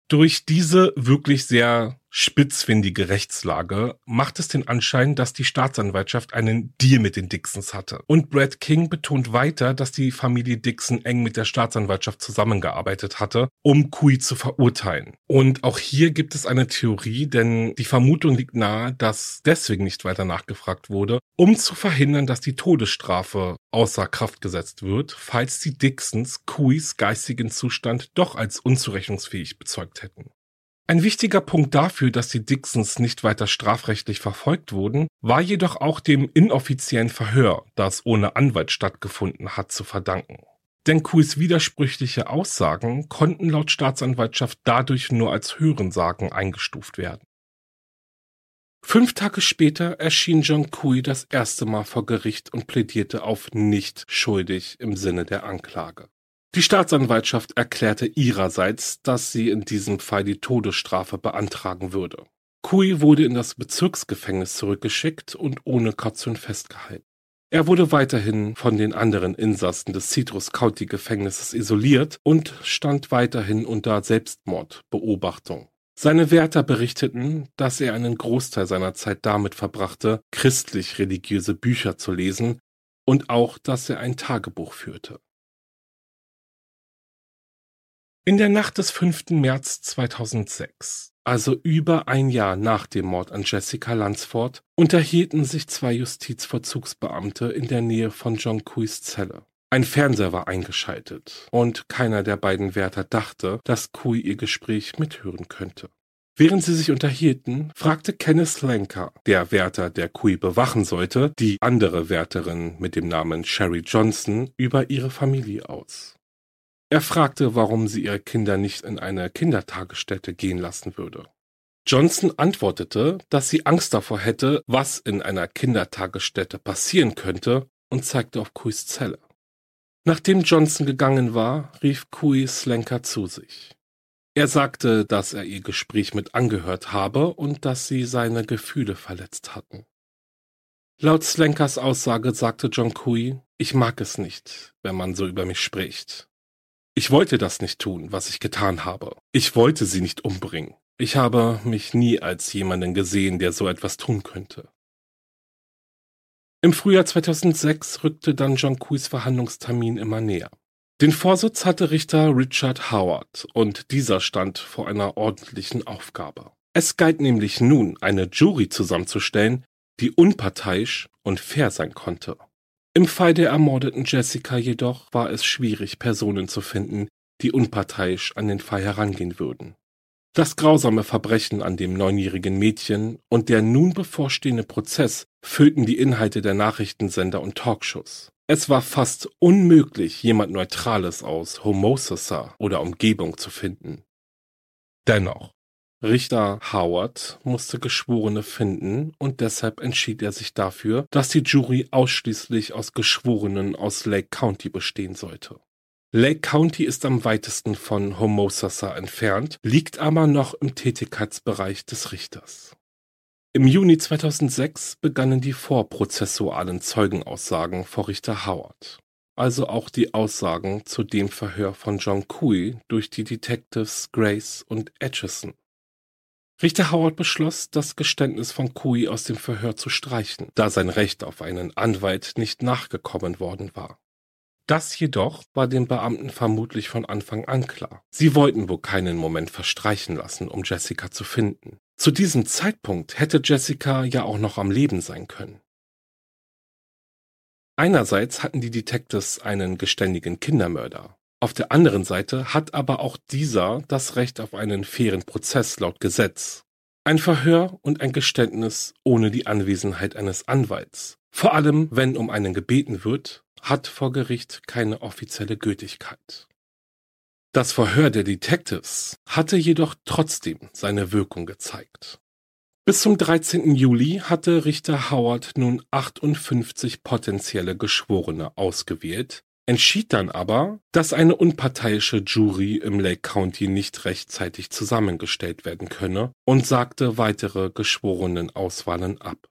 Durch diese wirklich sehr spitzfindige Rechtslage macht es den Anschein, dass die Staatsanwaltschaft einen Deal mit den Dixons hatte. Und Brad King betont weiter, dass die Familie Dixon eng mit der Staatsanwaltschaft zusammengearbeitet hatte, um Kui zu verurteilen. Und auch hier gibt es eine Theorie, denn die Vermutung liegt nahe, dass deswegen nicht weiter nachgefragt wurde, um zu verhindern, dass die Todesstrafe außer Kraft gesetzt wird, falls die Dixons Kuis geistigen Zustand doch als unzurechnungsfähig bezeugt hätten. Ein wichtiger Punkt dafür, dass die Dixons nicht weiter strafrechtlich verfolgt wurden, war jedoch auch dem inoffiziellen Verhör, das ohne Anwalt stattgefunden hat, zu verdanken. Denn Kuis widersprüchliche Aussagen konnten laut Staatsanwaltschaft dadurch nur als Hörensagen eingestuft werden. Fünf Tage später erschien John Kui das erste Mal vor Gericht und plädierte auf nicht schuldig im Sinne der Anklage. Die Staatsanwaltschaft erklärte ihrerseits, dass sie in diesem Fall die Todesstrafe beantragen würde. Kui wurde in das Bezirksgefängnis zurückgeschickt und ohne Kaution festgehalten. Er wurde weiterhin von den anderen Insassen des Citrus County Gefängnisses isoliert und stand weiterhin unter Selbstmordbeobachtung. Seine Wärter berichteten, dass er einen Großteil seiner Zeit damit verbrachte, christlich-religiöse Bücher zu lesen und auch, dass er ein Tagebuch führte. In der Nacht des 5. März 2006, also über ein Jahr nach dem Mord an Jessica Lansford, unterhielten sich zwei Justizvollzugsbeamte in der Nähe von John Kuis Zelle. Ein Fernseher war eingeschaltet und keiner der beiden Wärter dachte, dass Kui ihr Gespräch mithören könnte. Während sie sich unterhielten, fragte Kenneth Lenker, der Wärter, der Kui bewachen sollte, die andere Wärterin mit dem Namen Sherry Johnson über ihre Familie aus. Er fragte, warum sie ihre Kinder nicht in eine Kindertagesstätte gehen lassen würde. Johnson antwortete, dass sie Angst davor hätte, was in einer Kindertagesstätte passieren könnte und zeigte auf Kuis Zelle. Nachdem Johnson gegangen war, rief Kui Slenker zu sich. Er sagte, dass er ihr Gespräch mit angehört habe und dass sie seine Gefühle verletzt hatten. Laut Slankers Aussage sagte John Kui, ich mag es nicht, wenn man so über mich spricht. Ich wollte das nicht tun, was ich getan habe. Ich wollte sie nicht umbringen. Ich habe mich nie als jemanden gesehen, der so etwas tun könnte. Im Frühjahr 2006 rückte dann John Kuis Verhandlungstermin immer näher. Den Vorsitz hatte Richter Richard Howard und dieser stand vor einer ordentlichen Aufgabe. Es galt nämlich nun, eine Jury zusammenzustellen, die unparteiisch und fair sein konnte. Im Fall der ermordeten Jessica jedoch war es schwierig, Personen zu finden, die unparteiisch an den Fall herangehen würden. Das grausame Verbrechen an dem neunjährigen Mädchen und der nun bevorstehende Prozess füllten die Inhalte der Nachrichtensender und Talkshows. Es war fast unmöglich, jemand Neutrales aus Homosassa oder Umgebung zu finden. Dennoch, Richter Howard musste Geschworene finden und deshalb entschied er sich dafür, dass die Jury ausschließlich aus Geschworenen aus Lake County bestehen sollte. Lake County ist am weitesten von Homosassa entfernt, liegt aber noch im Tätigkeitsbereich des Richters. Im Juni 2006 begannen die vorprozessualen Zeugenaussagen vor Richter Howard, also auch die Aussagen zu dem Verhör von John Cooey durch die Detectives Grace und Atchison. Richter Howard beschloss, das Geständnis von Cooey aus dem Verhör zu streichen, da sein Recht auf einen Anwalt nicht nachgekommen worden war. Das jedoch war den Beamten vermutlich von Anfang an klar. Sie wollten wohl keinen Moment verstreichen lassen, um Jessica zu finden. Zu diesem Zeitpunkt hätte Jessica ja auch noch am Leben sein können. Einerseits hatten die Detectives einen geständigen Kindermörder. Auf der anderen Seite hat aber auch dieser das Recht auf einen fairen Prozess laut Gesetz. Ein Verhör und ein Geständnis ohne die Anwesenheit eines Anwalts. Vor allem, wenn um einen gebeten wird, hat vor Gericht keine offizielle Gültigkeit. Das Verhör der Detectives hatte jedoch trotzdem seine Wirkung gezeigt. Bis zum 13. Juli hatte Richter Howard nun 58 potenzielle Geschworene ausgewählt, entschied dann aber, dass eine unparteiische Jury im Lake County nicht rechtzeitig zusammengestellt werden könne und sagte weitere Geschworenenauswahlen ab.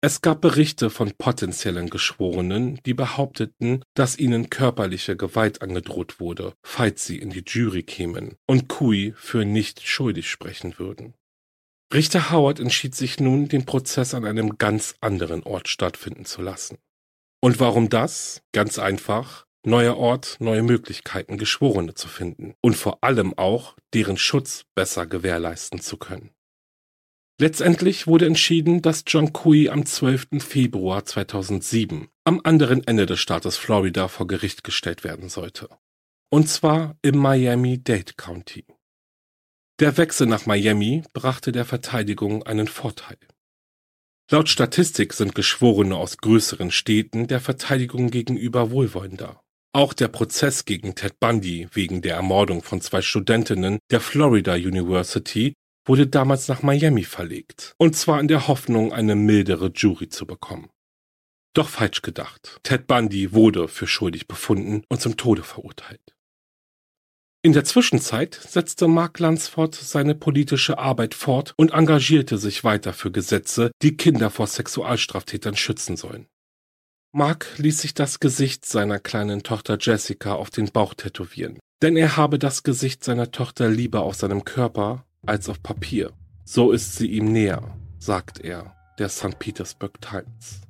Es gab Berichte von potenziellen Geschworenen, die behaupteten, dass ihnen körperliche Gewalt angedroht wurde, falls sie in die Jury kämen und Kui für nicht schuldig sprechen würden. Richter Howard entschied sich nun, den Prozess an einem ganz anderen Ort stattfinden zu lassen. Und warum das? Ganz einfach. Neuer Ort, neue Möglichkeiten, Geschworene zu finden und vor allem auch, deren Schutz besser gewährleisten zu können. Letztendlich wurde entschieden, dass John Cooey am 12. Februar 2007 am anderen Ende des Staates Florida vor Gericht gestellt werden sollte. Und zwar im Miami-Dade County. Der Wechsel nach Miami brachte der Verteidigung einen Vorteil. Laut Statistik sind Geschworene aus größeren Städten der Verteidigung gegenüber wohlwollender. Auch der Prozess gegen Ted Bundy wegen der Ermordung von zwei Studentinnen der Florida University wurde damals nach Miami verlegt, und zwar in der Hoffnung, eine mildere Jury zu bekommen. Doch falsch gedacht. Ted Bundy wurde für schuldig befunden und zum Tode verurteilt. In der Zwischenzeit setzte Mark Lansford seine politische Arbeit fort und engagierte sich weiter für Gesetze, die Kinder vor Sexualstraftätern schützen sollen. Mark ließ sich das Gesicht seiner kleinen Tochter Jessica auf den Bauch tätowieren, denn er habe das Gesicht seiner Tochter lieber auf seinem Körper als auf Papier. So ist sie ihm näher, sagt er der St. Petersburg Times.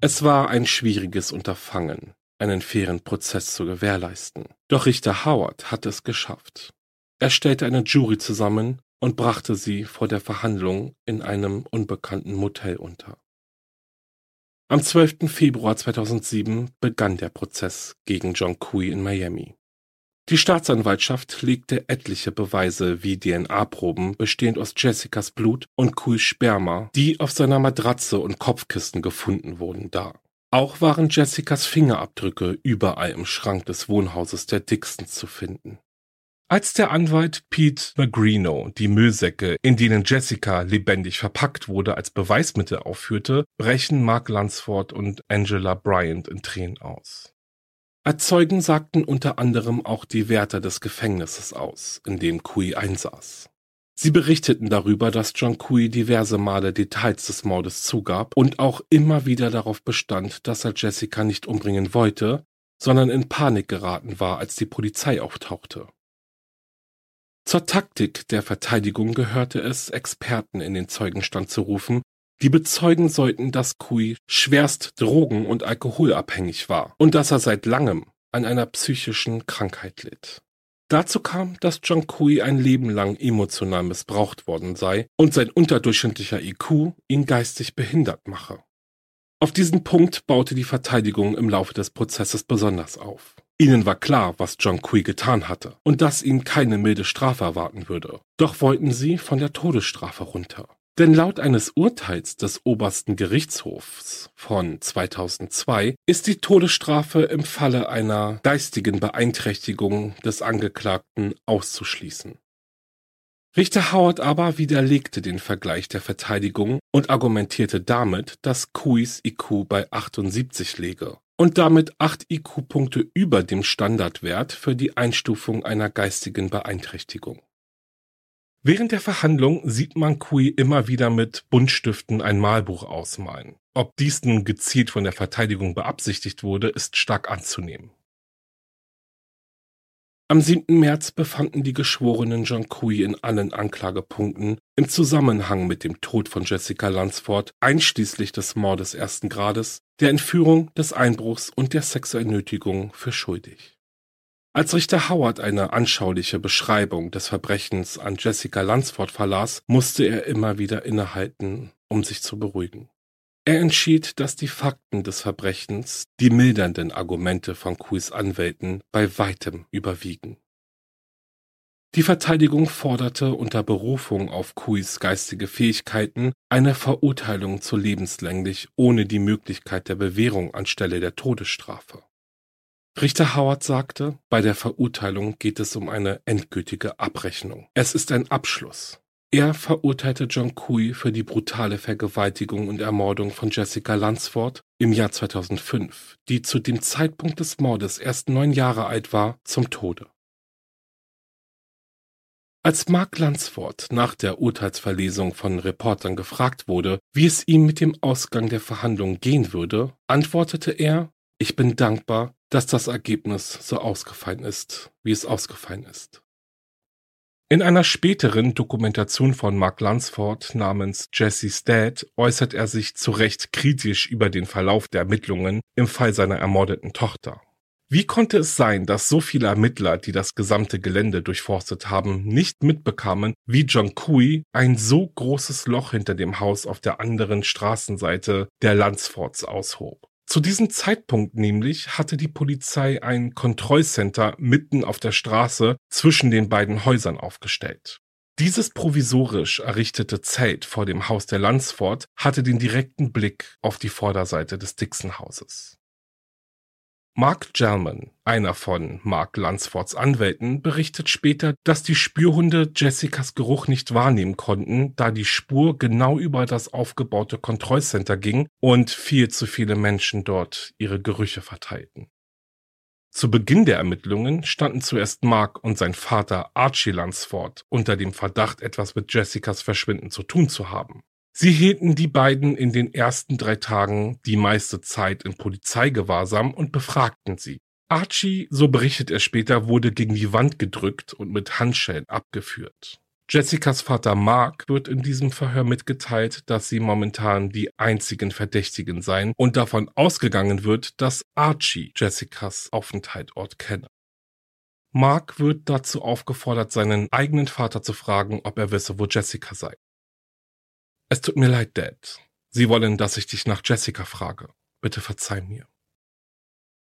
Es war ein schwieriges Unterfangen, einen fairen Prozess zu gewährleisten. Doch Richter Howard hat es geschafft. Er stellte eine Jury zusammen und brachte sie vor der Verhandlung in einem unbekannten Motel unter. Am 12. Februar 2007 begann der Prozess gegen John Cooey in Miami. Die Staatsanwaltschaft legte etliche Beweise wie DNA-Proben bestehend aus Jessicas Blut und Kuis Sperma, die auf seiner Matratze und Kopfkissen gefunden wurden, dar. Auch waren Jessicas Fingerabdrücke überall im Schrank des Wohnhauses der Dixons zu finden. Als der Anwalt Pete Magrino die Müllsäcke, in denen Jessica lebendig verpackt wurde, als Beweismittel aufführte, brechen Mark Lunsford und Angela Bryant in Tränen aus. Als Zeugen sagten unter anderem auch die Wärter des Gefängnisses aus, in dem Kui einsaß. Sie berichteten darüber, dass John Kui diverse Male Details des Mordes zugab und auch immer wieder darauf bestand, dass er Jessica nicht umbringen wollte, sondern in Panik geraten war, als die Polizei auftauchte. Zur Taktik der Verteidigung gehörte es, Experten in den Zeugenstand zu rufen, die bezeugen sollten, dass Kui schwerst drogen- und alkoholabhängig war und dass er seit langem an einer psychischen Krankheit litt. Dazu kam, dass John Kui ein Leben lang emotional missbraucht worden sei und sein unterdurchschnittlicher IQ ihn geistig behindert mache. Auf diesen Punkt baute die Verteidigung im Laufe des Prozesses besonders auf. Ihnen war klar, was John Kui getan hatte und dass ihn keine milde Strafe erwarten würde. Doch wollten sie von der Todesstrafe runter. Denn laut eines Urteils des obersten Gerichtshofs von 2002 ist die Todesstrafe im Falle einer geistigen Beeinträchtigung des Angeklagten auszuschließen. Richter Howard aber widerlegte den Vergleich der Verteidigung und argumentierte damit, dass Kuis IQ bei 78 läge und damit 8 IQ-Punkte über dem Standardwert für die Einstufung einer geistigen Beeinträchtigung. Während der Verhandlung sieht man Kui immer wieder mit Buntstiften ein Malbuch ausmalen. Ob dies nun gezielt von der Verteidigung beabsichtigt wurde, ist stark anzunehmen. Am 7. März befanden die Geschworenen John Kui in allen Anklagepunkten im Zusammenhang mit dem Tod von Jessica Lansford, einschließlich des Mordes ersten Grades, der Entführung, des Einbruchs und der sexuellen Nötigung für schuldig. Als Richter Howard eine anschauliche Beschreibung des Verbrechens an Jessica Lansford verlas, musste er immer wieder innehalten, um sich zu beruhigen. Er entschied, dass die Fakten des Verbrechens die mildernden Argumente von Kuis Anwälten bei weitem überwiegen. Die Verteidigung forderte unter Berufung auf Kuis geistige Fähigkeiten eine Verurteilung zu lebenslänglich ohne die Möglichkeit der Bewährung anstelle der Todesstrafe. Richter Howard sagte, bei der Verurteilung geht es um eine endgültige Abrechnung. Es ist ein Abschluss. Er verurteilte John Kui für die brutale Vergewaltigung und Ermordung von Jessica Lansford im Jahr 2005, die zu dem Zeitpunkt des Mordes erst neun Jahre alt war, zum Tode. Als Mark Lansford nach der Urteilsverlesung von Reportern gefragt wurde, wie es ihm mit dem Ausgang der Verhandlung gehen würde, antwortete er, ich bin dankbar, dass das Ergebnis so ausgefallen ist, wie es ausgefallen ist. In einer späteren Dokumentation von Mark Lunsford namens Jesse's Dad äußert er sich zu Recht kritisch über den Verlauf der Ermittlungen im Fall seiner ermordeten Tochter. Wie konnte es sein, dass so viele Ermittler, die das gesamte Gelände durchforstet haben, nicht mitbekamen, wie John Kui ein so großes Loch hinter dem Haus auf der anderen Straßenseite der Lansfords aushob? Zu diesem Zeitpunkt nämlich hatte die Polizei ein Kontrollcenter mitten auf der Straße zwischen den beiden Häusern aufgestellt. Dieses provisorisch errichtete Zelt vor dem Haus der Lansford hatte den direkten Blick auf die Vorderseite des Dixon-Hauses. Mark Gelman, einer von Mark Lunsfords Anwälten, berichtet später, dass die Spürhunde Jessicas Geruch nicht wahrnehmen konnten, da die Spur genau über das aufgebaute Kontrollcenter ging und viel zu viele Menschen dort ihre Gerüche verteilten. Zu Beginn der Ermittlungen standen zuerst Mark und sein Vater Archie Lunsford unter dem Verdacht, etwas mit Jessicas Verschwinden zu tun zu haben. Sie hielten die beiden in den ersten drei Tagen die meiste Zeit in Polizeigewahrsam und befragten sie. Archie, so berichtet er später, wurde gegen die Wand gedrückt und mit Handschellen abgeführt. Jessicas Vater Mark wird in diesem Verhör mitgeteilt, dass sie momentan die einzigen Verdächtigen seien und davon ausgegangen wird, dass Archie Jessicas Aufenthaltsort kenne. Mark wird dazu aufgefordert, seinen eigenen Vater zu fragen, ob er wisse, wo Jessica sei. Es tut mir leid, Dad. Sie wollen, dass ich dich nach Jessica frage. Bitte verzeih mir.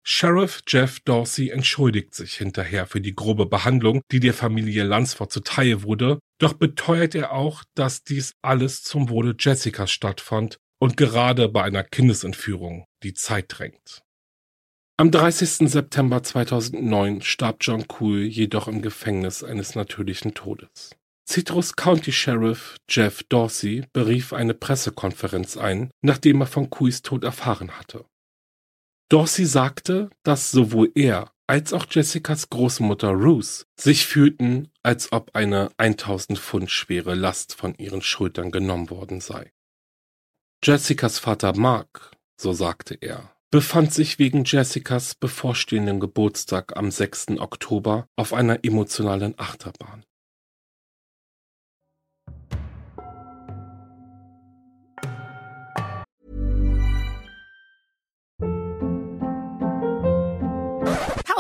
Sheriff Jeff Dorsey entschuldigt sich hinterher für die grobe Behandlung, die der Familie Lansford zuteil wurde, doch beteuert er auch, dass dies alles zum Wohle Jessicas stattfand und gerade bei einer Kindesentführung die Zeit drängt. Am 30. September 2009 starb John Cool jedoch im Gefängnis eines natürlichen Todes. Citrus County Sheriff Jeff Dorsey berief eine Pressekonferenz ein, nachdem er von Kuis Tod erfahren hatte. Dorsey sagte, dass sowohl er als auch Jessicas Großmutter Ruth sich fühlten, als ob eine 1000 Pfund schwere Last von ihren Schultern genommen worden sei. Jessicas Vater Mark, so sagte er, befand sich wegen Jessicas bevorstehendem Geburtstag am 6. Oktober auf einer emotionalen Achterbahn.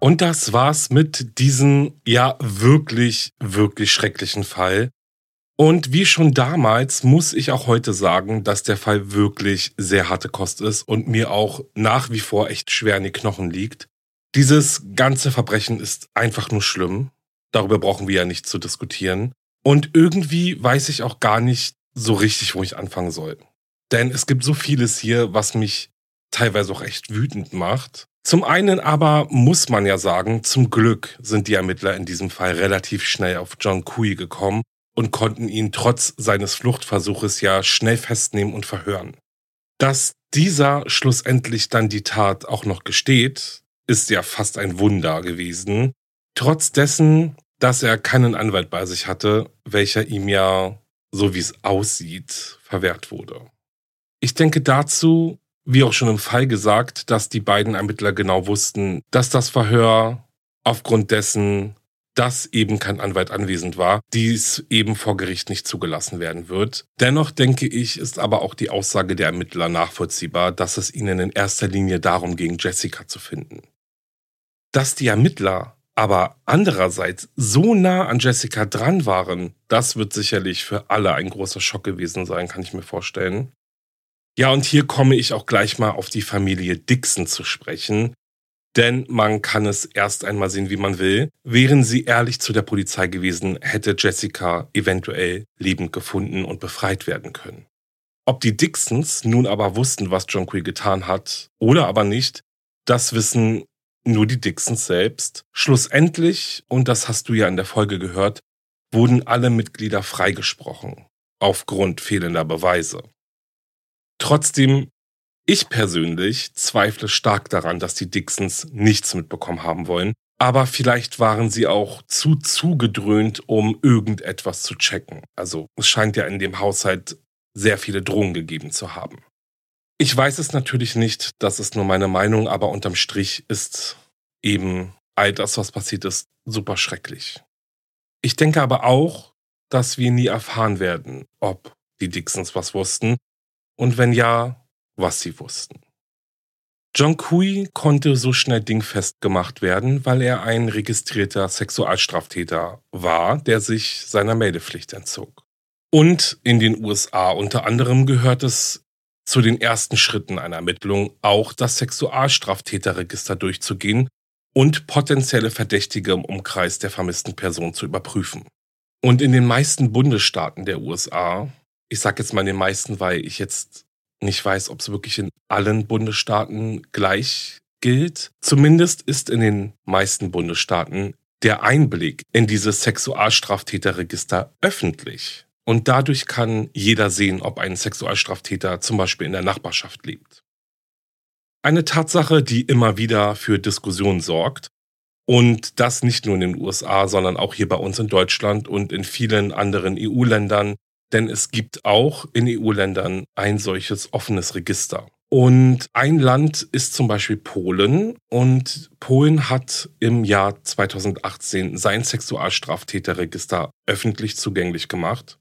Und das war's mit diesem ja wirklich, wirklich schrecklichen Fall. Und wie schon damals muss ich auch heute sagen, dass der Fall wirklich sehr harte Kost ist und mir auch nach wie vor echt schwer in die Knochen liegt. Dieses ganze Verbrechen ist einfach nur schlimm. Darüber brauchen wir ja nicht zu diskutieren. Und irgendwie weiß ich auch gar nicht so richtig, wo ich anfangen soll. Denn es gibt so vieles hier, was mich teilweise auch echt wütend macht. Zum einen aber muss man ja sagen, zum Glück sind die Ermittler in diesem Fall relativ schnell auf John Cui gekommen und konnten ihn trotz seines Fluchtversuches ja schnell festnehmen und verhören. Dass dieser schlussendlich dann die Tat auch noch gesteht, ist ja fast ein Wunder gewesen. Trotz dessen, dass er keinen Anwalt bei sich hatte, welcher ihm ja, so wie es aussieht, verwehrt wurde. Ich denke dazu wie auch schon im Fall gesagt, dass die beiden Ermittler genau wussten, dass das Verhör aufgrund dessen, dass eben kein Anwalt anwesend war, dies eben vor Gericht nicht zugelassen werden wird. Dennoch denke ich, ist aber auch die Aussage der Ermittler nachvollziehbar, dass es ihnen in erster Linie darum ging, Jessica zu finden. Dass die Ermittler aber andererseits so nah an Jessica dran waren, das wird sicherlich für alle ein großer Schock gewesen sein, kann ich mir vorstellen. Ja, und hier komme ich auch gleich mal auf die Familie Dixon zu sprechen. Denn man kann es erst einmal sehen, wie man will. Wären sie ehrlich zu der Polizei gewesen, hätte Jessica eventuell lebend gefunden und befreit werden können. Ob die Dixons nun aber wussten, was John Quay getan hat, oder aber nicht, das wissen nur die Dixons selbst. Schlussendlich, und das hast du ja in der Folge gehört, wurden alle Mitglieder freigesprochen, aufgrund fehlender Beweise. Trotzdem, ich persönlich zweifle stark daran, dass die Dixons nichts mitbekommen haben wollen. Aber vielleicht waren sie auch zu zugedröhnt, um irgendetwas zu checken. Also es scheint ja in dem Haushalt sehr viele Drohungen gegeben zu haben. Ich weiß es natürlich nicht, das ist nur meine Meinung, aber unterm Strich ist eben all das, was passiert ist, super schrecklich. Ich denke aber auch, dass wir nie erfahren werden, ob die Dixons was wussten und wenn ja, was sie wussten. John Cui konnte so schnell dingfest gemacht werden, weil er ein registrierter Sexualstraftäter war, der sich seiner Meldepflicht entzog. Und in den USA unter anderem gehört es zu den ersten Schritten einer Ermittlung auch das Sexualstraftäterregister durchzugehen und potenzielle Verdächtige im Umkreis der vermissten Person zu überprüfen. Und in den meisten Bundesstaaten der USA ich sage jetzt mal in den meisten, weil ich jetzt nicht weiß, ob es wirklich in allen Bundesstaaten gleich gilt. Zumindest ist in den meisten Bundesstaaten der Einblick in dieses Sexualstraftäterregister öffentlich. Und dadurch kann jeder sehen, ob ein Sexualstraftäter zum Beispiel in der Nachbarschaft lebt. Eine Tatsache, die immer wieder für Diskussionen sorgt. Und das nicht nur in den USA, sondern auch hier bei uns in Deutschland und in vielen anderen EU-Ländern denn es gibt auch in EU-Ländern ein solches offenes Register. Und ein Land ist zum Beispiel Polen. Und Polen hat im Jahr 2018 sein Sexualstraftäterregister öffentlich zugänglich gemacht.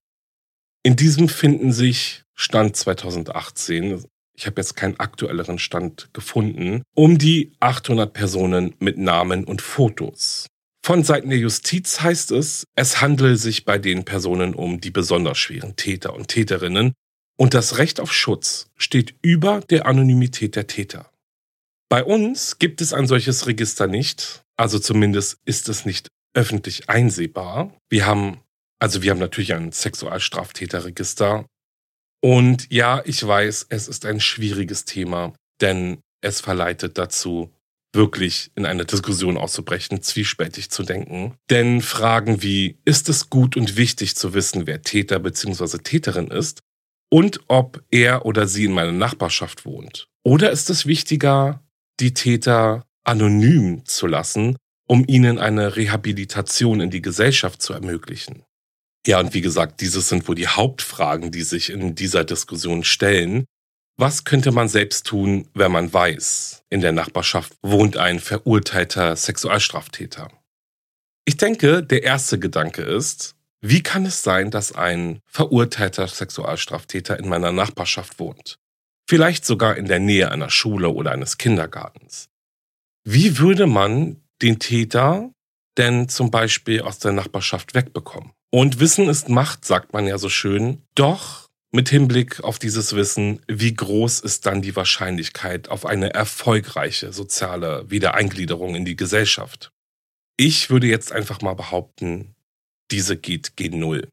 In diesem finden sich Stand 2018, ich habe jetzt keinen aktuelleren Stand gefunden, um die 800 Personen mit Namen und Fotos. Von Seiten der Justiz heißt es, es handele sich bei den Personen um die besonders schweren Täter und Täterinnen und das Recht auf Schutz steht über der Anonymität der Täter. Bei uns gibt es ein solches Register nicht, also zumindest ist es nicht öffentlich einsehbar. Wir haben, also wir haben natürlich ein Sexualstraftäterregister. Und ja, ich weiß, es ist ein schwieriges Thema, denn es verleitet dazu, wirklich in eine Diskussion auszubrechen, zwiespältig zu denken. Denn Fragen wie, ist es gut und wichtig zu wissen, wer Täter bzw. Täterin ist und ob er oder sie in meiner Nachbarschaft wohnt? Oder ist es wichtiger, die Täter anonym zu lassen, um ihnen eine Rehabilitation in die Gesellschaft zu ermöglichen. Ja, und wie gesagt, dieses sind wohl die Hauptfragen, die sich in dieser Diskussion stellen. Was könnte man selbst tun, wenn man weiß, in der Nachbarschaft wohnt ein verurteilter Sexualstraftäter? Ich denke, der erste Gedanke ist, wie kann es sein, dass ein verurteilter Sexualstraftäter in meiner Nachbarschaft wohnt? vielleicht sogar in der Nähe einer Schule oder eines Kindergartens. Wie würde man den Täter denn zum Beispiel aus der Nachbarschaft wegbekommen? Und Wissen ist Macht, sagt man ja so schön. Doch mit Hinblick auf dieses Wissen, wie groß ist dann die Wahrscheinlichkeit auf eine erfolgreiche soziale Wiedereingliederung in die Gesellschaft? Ich würde jetzt einfach mal behaupten, diese geht gen Null.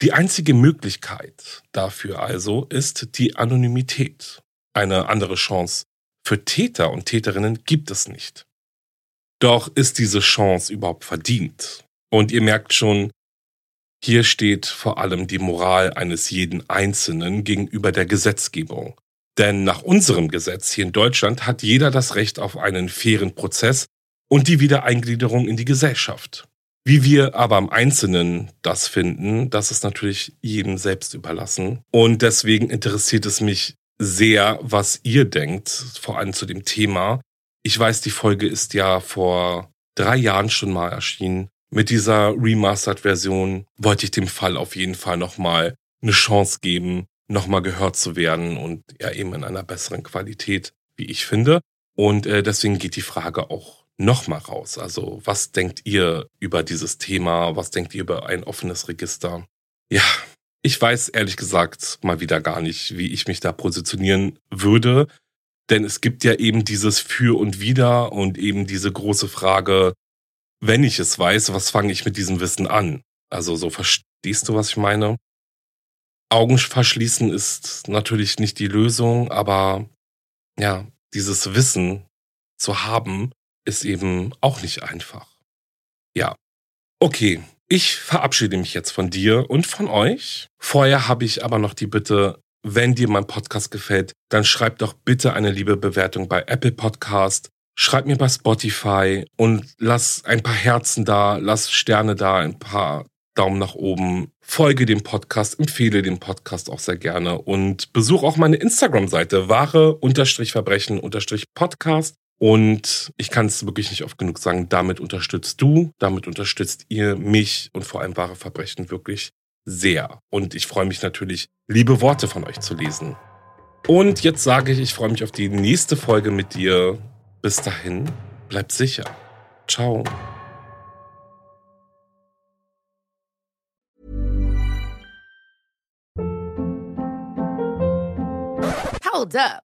Die einzige Möglichkeit dafür also ist die Anonymität. Eine andere Chance für Täter und Täterinnen gibt es nicht. Doch ist diese Chance überhaupt verdient? Und ihr merkt schon, hier steht vor allem die Moral eines jeden Einzelnen gegenüber der Gesetzgebung. Denn nach unserem Gesetz hier in Deutschland hat jeder das Recht auf einen fairen Prozess und die Wiedereingliederung in die Gesellschaft. Wie wir aber im Einzelnen das finden, das ist natürlich jedem selbst überlassen. Und deswegen interessiert es mich sehr, was ihr denkt, vor allem zu dem Thema. Ich weiß, die Folge ist ja vor drei Jahren schon mal erschienen. Mit dieser Remastered-Version wollte ich dem Fall auf jeden Fall nochmal eine Chance geben, nochmal gehört zu werden und ja eben in einer besseren Qualität, wie ich finde. Und äh, deswegen geht die Frage auch nochmal raus? Also was denkt ihr über dieses Thema? Was denkt ihr über ein offenes Register? Ja, ich weiß ehrlich gesagt mal wieder gar nicht, wie ich mich da positionieren würde. Denn es gibt ja eben dieses Für und Wider und eben diese große Frage, wenn ich es weiß, was fange ich mit diesem Wissen an? Also so verstehst du, was ich meine? Augen verschließen ist natürlich nicht die Lösung, aber ja, dieses Wissen zu haben, ist eben auch nicht einfach. Ja. Okay, ich verabschiede mich jetzt von dir und von euch. Vorher habe ich aber noch die Bitte, wenn dir mein Podcast gefällt, dann schreib doch bitte eine liebe Bewertung bei Apple Podcast. Schreib mir bei Spotify und lass ein paar Herzen da, lass Sterne da, ein paar Daumen nach oben. Folge dem Podcast, empfehle den Podcast auch sehr gerne und besuch auch meine Instagram-Seite wahre-verbrechen-podcast. Und ich kann es wirklich nicht oft genug sagen, damit unterstützt du, damit unterstützt ihr mich und vor allem wahre Verbrechen wirklich sehr. Und ich freue mich natürlich, liebe Worte von euch zu lesen. Und jetzt sage ich, ich freue mich auf die nächste Folge mit dir. Bis dahin, bleib sicher. Ciao. Hold up.